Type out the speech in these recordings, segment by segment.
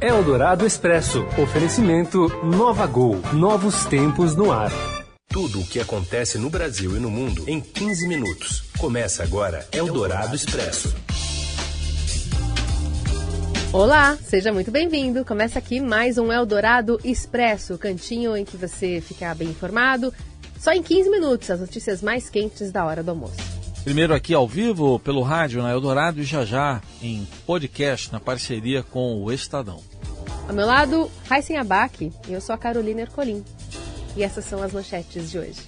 Eldorado Expresso. Oferecimento Nova Gol. Novos tempos no ar. Tudo o que acontece no Brasil e no mundo em 15 minutos. Começa agora Eldorado Expresso. Olá, seja muito bem-vindo. Começa aqui mais um Eldorado Expresso, cantinho em que você fica bem informado. Só em 15 minutos, as notícias mais quentes da hora do almoço. Primeiro aqui ao vivo pelo rádio na Eldorado e já já em podcast na parceria com o Estadão. Ao meu lado, Raíssen Abac e eu sou a Carolina Ercolim. E essas são as manchetes de hoje.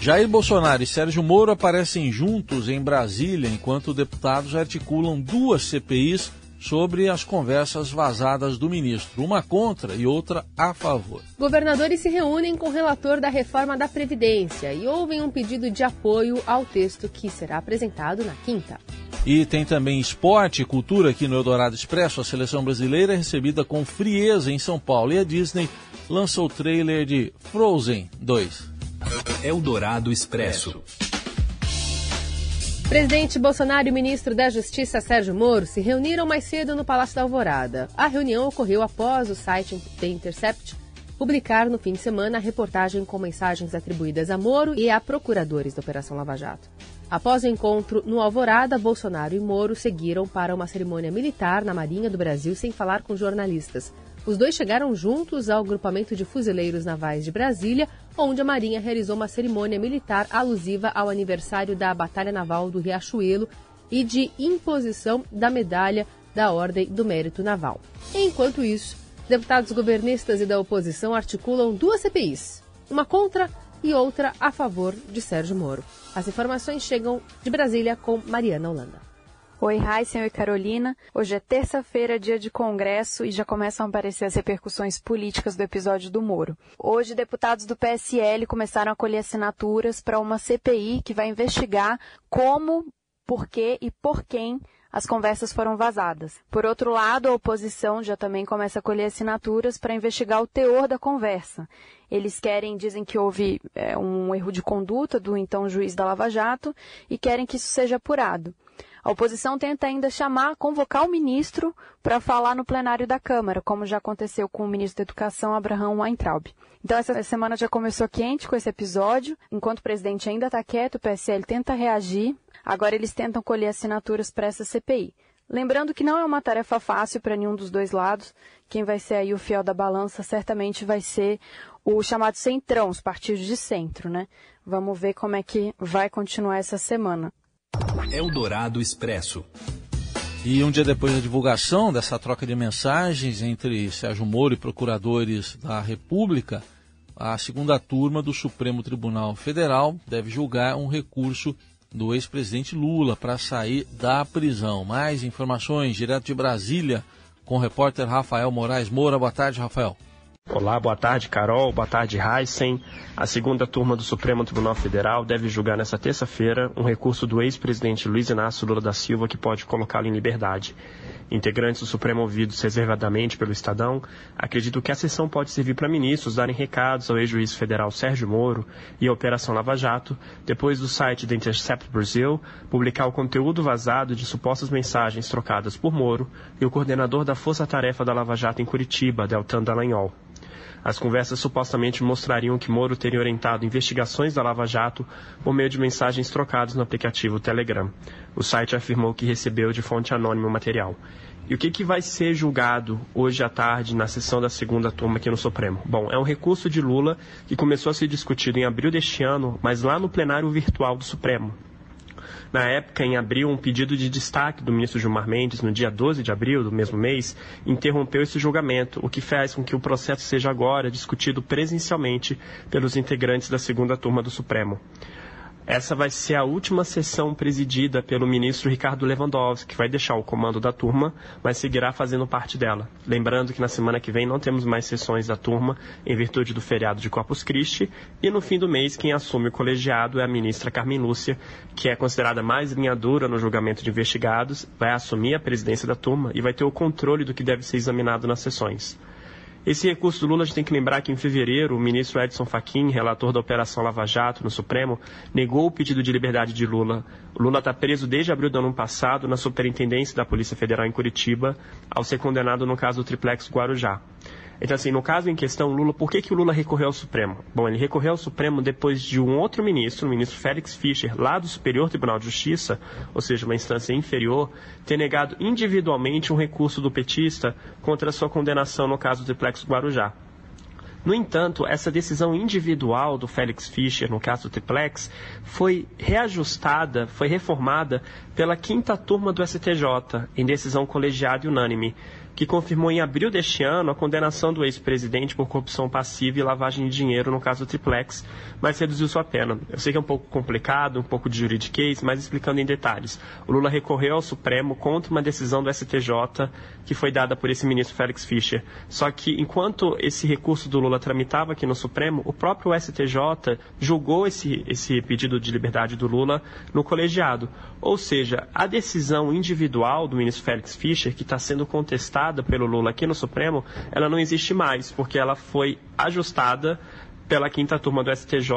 Jair Bolsonaro e Sérgio Moro aparecem juntos em Brasília enquanto deputados articulam duas CPIs sobre as conversas vazadas do ministro, uma contra e outra a favor. Governadores se reúnem com o relator da reforma da Previdência e ouvem um pedido de apoio ao texto que será apresentado na quinta. E tem também esporte e cultura aqui no Eldorado Expresso. A seleção brasileira é recebida com frieza em São Paulo e a Disney lança o trailer de Frozen 2. Eldorado Expresso. Presidente Bolsonaro e o ministro da Justiça Sérgio Moro se reuniram mais cedo no Palácio da Alvorada. A reunião ocorreu após o site The Intercept publicar no fim de semana a reportagem com mensagens atribuídas a Moro e a procuradores da Operação Lava Jato. Após o encontro no Alvorada, Bolsonaro e Moro seguiram para uma cerimônia militar na Marinha do Brasil sem falar com jornalistas. Os dois chegaram juntos ao grupamento de fuzileiros navais de Brasília, onde a Marinha realizou uma cerimônia militar alusiva ao aniversário da Batalha Naval do Riachuelo e de imposição da medalha da Ordem do Mérito Naval. Enquanto isso, deputados governistas e da oposição articulam duas CPIs, uma contra e outra a favor de Sérgio Moro. As informações chegam de Brasília com Mariana Holanda. Oi, Heisen, oi, Carolina. Hoje é terça-feira, dia de congresso, e já começam a aparecer as repercussões políticas do episódio do Moro. Hoje, deputados do PSL começaram a colher assinaturas para uma CPI que vai investigar como, por que e por quem as conversas foram vazadas. Por outro lado, a oposição já também começa a colher assinaturas para investigar o teor da conversa. Eles querem, dizem que houve é, um erro de conduta do então juiz da Lava Jato e querem que isso seja apurado. A oposição tenta ainda chamar, convocar o ministro para falar no plenário da Câmara, como já aconteceu com o ministro da Educação, Abraham Weintraub. Então, essa semana já começou quente com esse episódio. Enquanto o presidente ainda está quieto, o PSL tenta reagir. Agora eles tentam colher assinaturas para essa CPI. Lembrando que não é uma tarefa fácil para nenhum dos dois lados. Quem vai ser aí o fiel da balança certamente vai ser o chamado centrão, os partidos de centro, né? Vamos ver como é que vai continuar essa semana. Eldorado Expresso. E um dia depois da divulgação dessa troca de mensagens entre Sérgio Moro e procuradores da República, a segunda turma do Supremo Tribunal Federal deve julgar um recurso do ex-presidente Lula para sair da prisão. Mais informações direto de Brasília com o repórter Rafael Moraes Moura. Boa tarde, Rafael. Olá, boa tarde, Carol. Boa tarde, Heisen. A segunda turma do Supremo Tribunal Federal deve julgar nesta terça-feira um recurso do ex-presidente Luiz Inácio Lula da Silva que pode colocá-lo em liberdade. Integrantes do Supremo ouvidos reservadamente pelo Estadão acreditam que a sessão pode servir para ministros darem recados ao ex-juiz federal Sérgio Moro e à Operação Lava Jato, depois do site da Intercept Brasil publicar o conteúdo vazado de supostas mensagens trocadas por Moro e o coordenador da Força Tarefa da Lava Jato em Curitiba, Deltan Dallagnol. As conversas supostamente mostrariam que Moro teria orientado investigações da Lava Jato por meio de mensagens trocadas no aplicativo Telegram. O site afirmou que recebeu de fonte anônima o material. E o que, que vai ser julgado hoje à tarde na sessão da segunda turma aqui no Supremo? Bom, é um recurso de Lula que começou a ser discutido em abril deste ano, mas lá no plenário virtual do Supremo. Na época, em abril, um pedido de destaque do ministro Gilmar Mendes, no dia 12 de abril do mesmo mês, interrompeu esse julgamento, o que faz com que o processo seja agora discutido presencialmente pelos integrantes da segunda turma do Supremo. Essa vai ser a última sessão presidida pelo ministro Ricardo Lewandowski, que vai deixar o comando da turma, mas seguirá fazendo parte dela. Lembrando que na semana que vem não temos mais sessões da turma, em virtude do feriado de Corpus Christi, e no fim do mês quem assume o colegiado é a ministra Carmen Lúcia, que é considerada mais linha dura no julgamento de investigados, vai assumir a presidência da turma e vai ter o controle do que deve ser examinado nas sessões. Esse recurso do Lula, a gente tem que lembrar que em fevereiro, o ministro Edson Fachin, relator da Operação Lava Jato no Supremo, negou o pedido de liberdade de Lula. O Lula está preso desde abril do ano passado na Superintendência da Polícia Federal em Curitiba, ao ser condenado no caso do Triplex Guarujá. Então, assim, no caso em questão, Lula, por que, que o Lula recorreu ao Supremo? Bom, ele recorreu ao Supremo depois de um outro ministro, o ministro Félix Fischer, lá do Superior Tribunal de Justiça, ou seja, uma instância inferior, ter negado individualmente um recurso do petista contra a sua condenação no caso do Triplex Guarujá. No entanto, essa decisão individual do Félix Fischer, no caso do Triplex, foi reajustada, foi reformada pela quinta turma do STJ, em decisão colegiada e unânime que confirmou em abril deste ano a condenação do ex-presidente por corrupção passiva e lavagem de dinheiro no caso Triplex, mas reduziu sua pena. Eu sei que é um pouco complicado, um pouco de juridiquês, mas explicando em detalhes. O Lula recorreu ao Supremo contra uma decisão do STJ que foi dada por esse ministro Félix Fischer. Só que enquanto esse recurso do Lula tramitava aqui no Supremo, o próprio STJ julgou esse, esse pedido de liberdade do Lula no colegiado. Ou seja, a decisão individual do ministro Félix Fischer, que está sendo contestada pelo Lula aqui no Supremo, ela não existe mais, porque ela foi ajustada pela quinta turma do STJ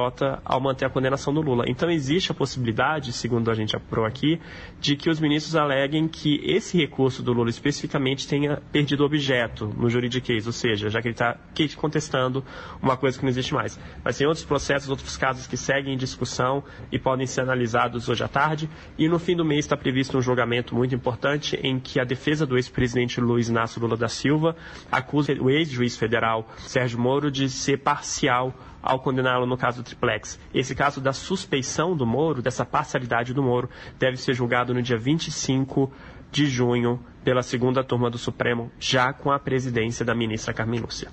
ao manter a condenação do Lula. Então existe a possibilidade, segundo a gente apurou aqui, de que os ministros aleguem que esse recurso do Lula especificamente tenha perdido objeto no juridiquês, ou seja, já que ele está contestando uma coisa que não existe mais. Mas tem outros processos, outros casos que seguem em discussão e podem ser analisados hoje à tarde. E no fim do mês está previsto um julgamento muito importante em que a defesa do ex-presidente Luiz Inácio Lula da Silva acusa o ex-juiz federal Sérgio Moro de ser parcial ao condená-lo no caso do triplex. Esse caso da suspeição do Moro, dessa parcialidade do Moro, deve ser julgado no dia 25 de junho pela segunda turma do Supremo, já com a presidência da ministra Carmen Lúcia.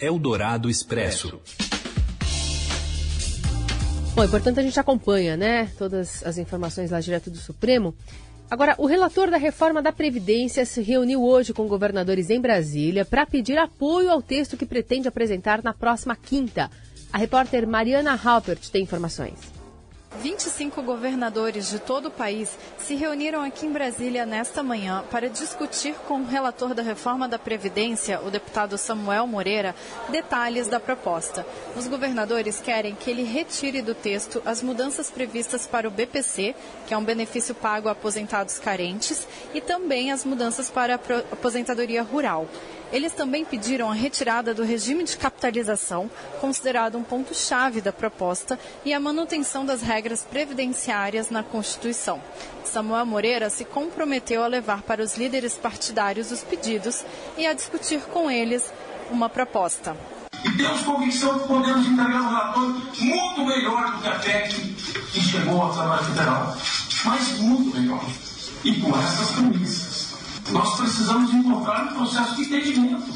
Eldorado Expresso. Bom, importante a gente acompanha, né, todas as informações lá direto do Supremo. Agora, o relator da reforma da Previdência se reuniu hoje com governadores em Brasília para pedir apoio ao texto que pretende apresentar na próxima quinta. A repórter Mariana Halpert tem informações. 25 governadores de todo o país se reuniram aqui em Brasília nesta manhã para discutir com o relator da reforma da Previdência, o deputado Samuel Moreira, detalhes da proposta. Os governadores querem que ele retire do texto as mudanças previstas para o BPC, que é um benefício pago a aposentados carentes, e também as mudanças para a aposentadoria rural. Eles também pediram a retirada do regime de capitalização, considerado um ponto-chave da proposta, e a manutenção das regras previdenciárias na Constituição. Samuel Moreira se comprometeu a levar para os líderes partidários os pedidos e a discutir com eles uma proposta. E temos convicção que podemos entregar um relatório muito melhor do que a PEC que chegou ao trabalho federal, mas muito melhor. E com essas premissas. Nós precisamos encontrar um processo de entendimento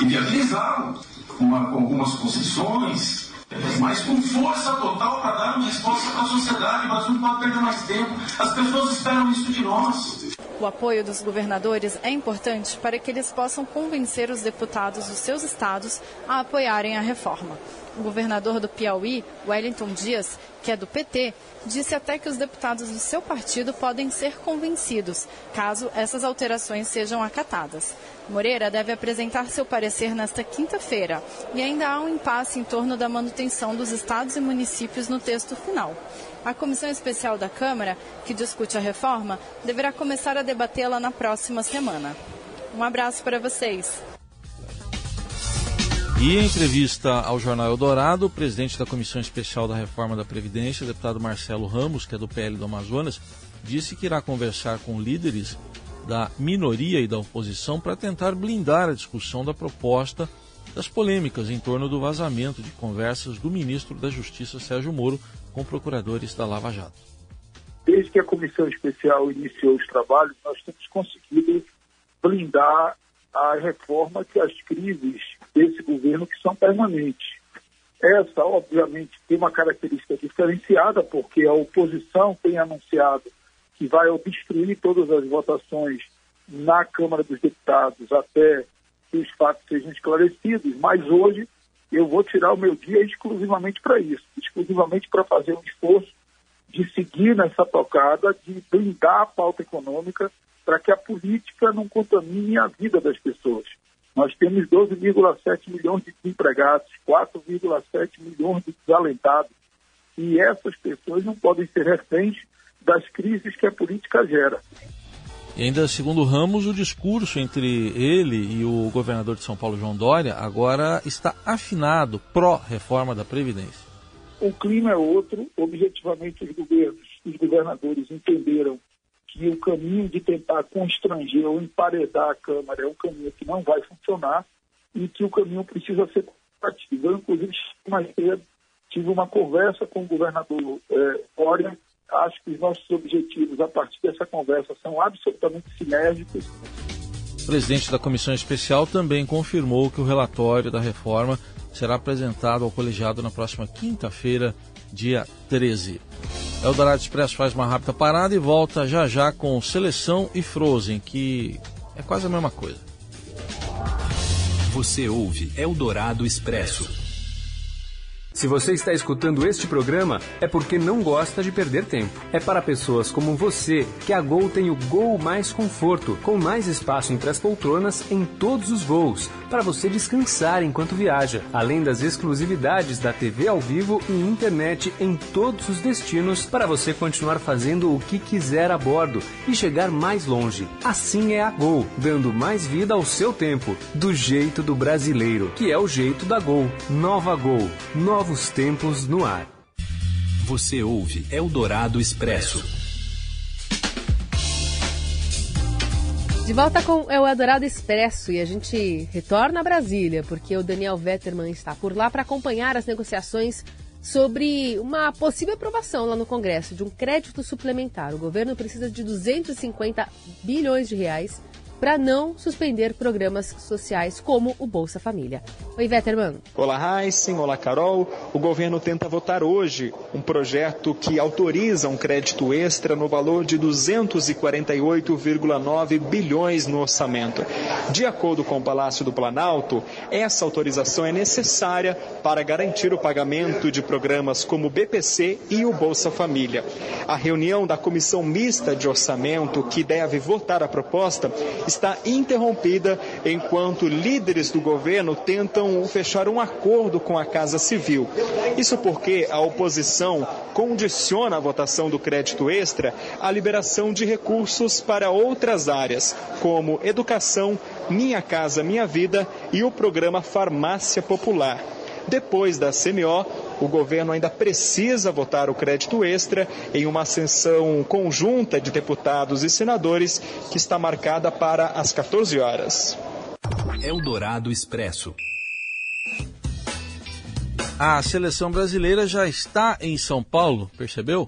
e viabilizá-lo com, algumas concessões, mas com força total para dar uma resposta para a sociedade. Brasil não pode perder mais tempo. As pessoas esperam isso de nós. O apoio dos governadores é importante para que eles possam convencer os deputados dos seus estados a apoiarem a reforma. O governador do Piauí, Wellington Dias, que é do PT, disse até que os deputados do seu partido podem ser convencidos, caso essas alterações sejam acatadas. Moreira deve apresentar seu parecer nesta quinta-feira e ainda há um impasse em torno da manutenção dos estados e municípios no texto final. A comissão especial da Câmara, que discute a reforma, deverá começar a debatê-la na próxima semana. Um abraço para vocês. E em entrevista ao jornal Eldorado, o presidente da Comissão Especial da Reforma da Previdência, deputado Marcelo Ramos, que é do PL do Amazonas, disse que irá conversar com líderes da minoria e da oposição para tentar blindar a discussão da proposta das polêmicas em torno do vazamento de conversas do ministro da Justiça, Sérgio Moro, com procuradores da Lava Jato. Desde que a comissão especial iniciou os trabalhos, nós temos conseguido blindar a reforma que as crises desse governo que são permanentes. Essa, obviamente, tem uma característica diferenciada, porque a oposição tem anunciado que vai obstruir todas as votações na Câmara dos Deputados até que os fatos sejam esclarecidos, mas hoje eu vou tirar o meu dia exclusivamente para isso, exclusivamente para fazer um esforço de seguir nessa tocada, de blindar a pauta econômica para que a política não contamine a vida das pessoas. Nós temos 12,7 milhões de desempregados, 4,7 milhões de desalentados. E essas pessoas não podem ser reféns das crises que a política gera. E ainda segundo Ramos, o discurso entre ele e o governador de São Paulo, João Dória, agora está afinado pró-reforma da Previdência. O clima é outro. Objetivamente, os governos, os governadores entenderam que o caminho de tentar constranger ou emparedar a Câmara é um caminho que não vai funcionar e que o caminho precisa ser combatido. Eu, inclusive, mais cedo, tive uma conversa com o governador é, Dória. Acho que os nossos objetivos, a partir dessa conversa, são absolutamente sinérgicos. O presidente da comissão especial também confirmou que o relatório da reforma será apresentado ao colegiado na próxima quinta-feira, dia 13. Eldorado Expresso faz uma rápida parada e volta já já com Seleção e Frozen, que é quase a mesma coisa. Você ouve Eldorado Expresso. Se você está escutando este programa, é porque não gosta de perder tempo. É para pessoas como você que a Gol tem o Gol Mais Conforto, com mais espaço entre as poltronas em todos os voos, para você descansar enquanto viaja, além das exclusividades da TV ao vivo e internet em todos os destinos, para você continuar fazendo o que quiser a bordo e chegar mais longe. Assim é a Gol, dando mais vida ao seu tempo, do jeito do brasileiro, que é o jeito da Gol. Nova Gol, novo Novos tempos no ar. Você ouve Eldorado Expresso. De volta com o Eldorado Expresso e a gente retorna a Brasília, porque o Daniel Vetterman está por lá para acompanhar as negociações sobre uma possível aprovação lá no Congresso de um crédito suplementar. O governo precisa de 250 bilhões de reais para não suspender programas sociais como o Bolsa Família. Oi, Vetterman. Olá, Heisen. Olá, Carol. O governo tenta votar hoje um projeto que autoriza um crédito extra no valor de 248,9 bilhões no orçamento. De acordo com o Palácio do Planalto, essa autorização é necessária para garantir o pagamento de programas como o BPC e o Bolsa Família. A reunião da Comissão Mista de Orçamento, que deve votar a proposta, está interrompida enquanto líderes do governo tentam fechar um acordo com a Casa Civil. Isso porque a oposição condiciona a votação do crédito extra à liberação de recursos para outras áreas, como educação, Minha Casa Minha Vida e o programa Farmácia Popular. Depois da CMO, o governo ainda precisa votar o crédito extra em uma sessão conjunta de deputados e senadores que está marcada para as 14 horas. Eldorado Expresso. A seleção brasileira já está em São Paulo, percebeu?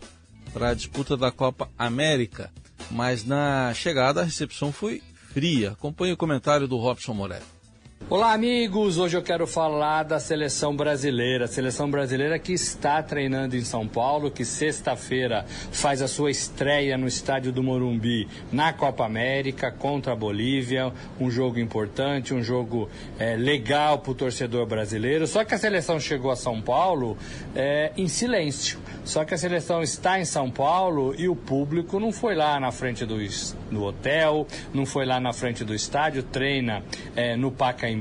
Para a disputa da Copa América. Mas na chegada a recepção foi fria. Acompanhe o comentário do Robson Morelli. Olá, amigos! Hoje eu quero falar da seleção brasileira. Seleção brasileira que está treinando em São Paulo, que sexta-feira faz a sua estreia no estádio do Morumbi na Copa América contra a Bolívia. Um jogo importante, um jogo é, legal para o torcedor brasileiro. Só que a seleção chegou a São Paulo é, em silêncio. Só que a seleção está em São Paulo e o público não foi lá na frente do, do hotel, não foi lá na frente do estádio, treina é, no Pacaembu.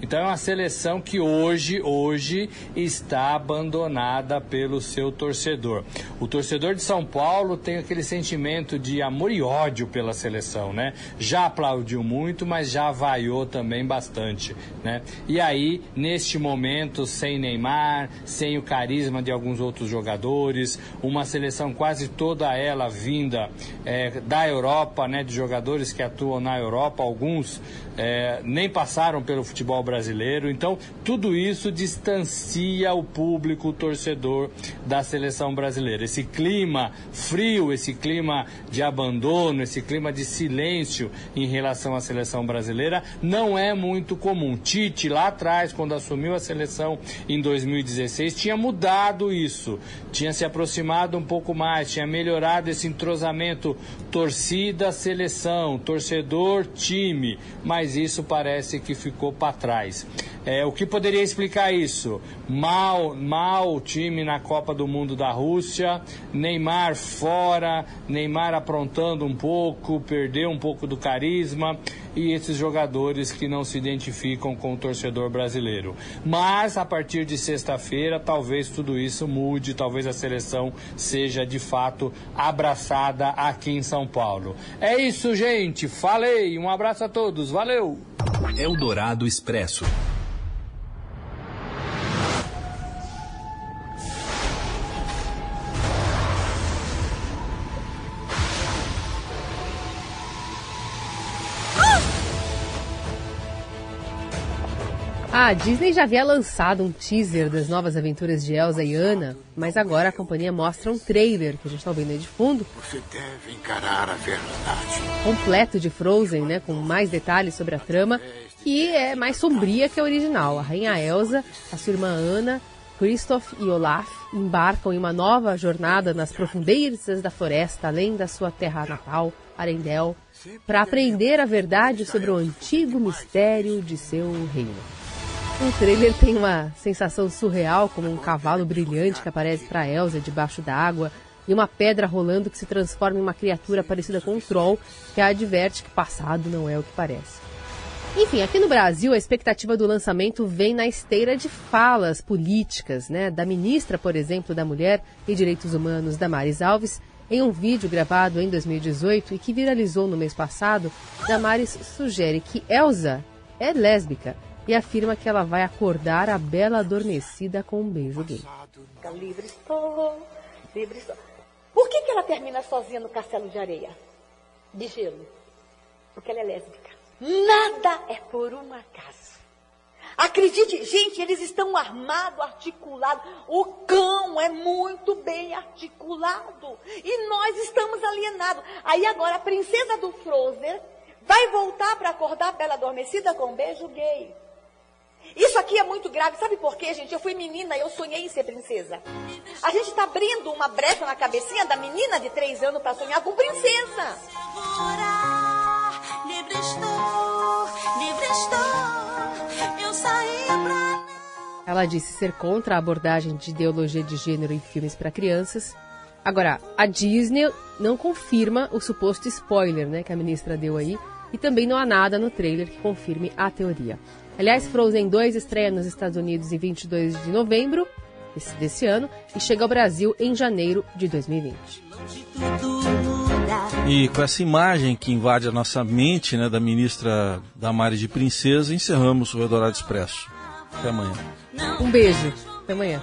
Então é uma seleção que hoje, hoje está abandonada pelo seu torcedor. O torcedor de São Paulo tem aquele sentimento de amor e ódio pela seleção, né? Já aplaudiu muito, mas já vaiou também bastante, né? E aí, neste momento, sem Neymar, sem o carisma de alguns outros jogadores, jogadores, uma seleção quase toda ela vinda é, da Europa, né, de jogadores que atuam na Europa, alguns é, nem passaram pelo futebol brasileiro. Então, tudo isso distancia o público, o torcedor da seleção brasileira. Esse clima frio, esse clima de abandono, esse clima de silêncio em relação à seleção brasileira não é muito comum. Tite, lá atrás, quando assumiu a seleção em 2016, tinha mudado isso, tinha se aproximado um pouco mais, tinha melhorado esse entrosamento torcida-seleção, torcedor-time, mas mas isso parece que ficou para trás. É, o que poderia explicar isso? Mal, mal time na Copa do Mundo da Rússia, Neymar fora, Neymar aprontando um pouco, perdeu um pouco do carisma. E esses jogadores que não se identificam com o torcedor brasileiro. Mas a partir de sexta-feira, talvez tudo isso mude, talvez a seleção seja de fato abraçada aqui em São Paulo. É isso, gente. Falei. Um abraço a todos. Valeu. Eldorado Expresso. A Disney já havia lançado um teaser das novas aventuras de Elsa e Anna, mas agora a companhia mostra um trailer, que a gente está ouvindo aí de fundo. Você deve encarar a verdade. Completo de Frozen, né, com mais detalhes sobre a trama, que é mais sombria que a original. A rainha Elsa, a sua irmã Anna, Kristoff e Olaf embarcam em uma nova jornada nas profundezas da floresta, além da sua terra natal, Arendelle, para aprender a verdade sobre o antigo mistério de seu reino. O trailer tem uma sensação surreal, como um cavalo brilhante que aparece para Elsa debaixo d'água e uma pedra rolando que se transforma em uma criatura parecida com um troll que a adverte que passado não é o que parece. Enfim, aqui no Brasil, a expectativa do lançamento vem na esteira de falas políticas, né? Da ministra, por exemplo, da Mulher e Direitos Humanos, Damares Alves, em um vídeo gravado em 2018 e que viralizou no mês passado, Damares sugere que Elsa é lésbica e afirma que ela vai acordar a bela adormecida com um beijo gay. Livre estou, livre estou. Por que, que ela termina sozinha no castelo de areia? De gelo. Porque ela é lésbica. Nada é por um acaso. Acredite, gente, eles estão armados, articulados. O cão é muito bem articulado. E nós estamos alienados. Aí agora a princesa do Frozen vai voltar para acordar a bela adormecida com um beijo gay. Isso aqui é muito grave. Sabe por quê, gente? Eu fui menina e eu sonhei em ser princesa. A gente está abrindo uma brecha na cabecinha da menina de três anos para sonhar com princesa. Ela disse ser contra a abordagem de ideologia de gênero em filmes para crianças. Agora, a Disney não confirma o suposto spoiler né, que a ministra deu aí, e também não há nada no trailer que confirme a teoria. Aliás, Frozen 2 estreia nos Estados Unidos em 22 de novembro desse, ano e chega ao Brasil em janeiro de 2020. E com essa imagem que invade a nossa mente, né, da ministra Damares de Princesa, encerramos o Eldorado Expresso. Até amanhã. Um beijo. Até amanhã.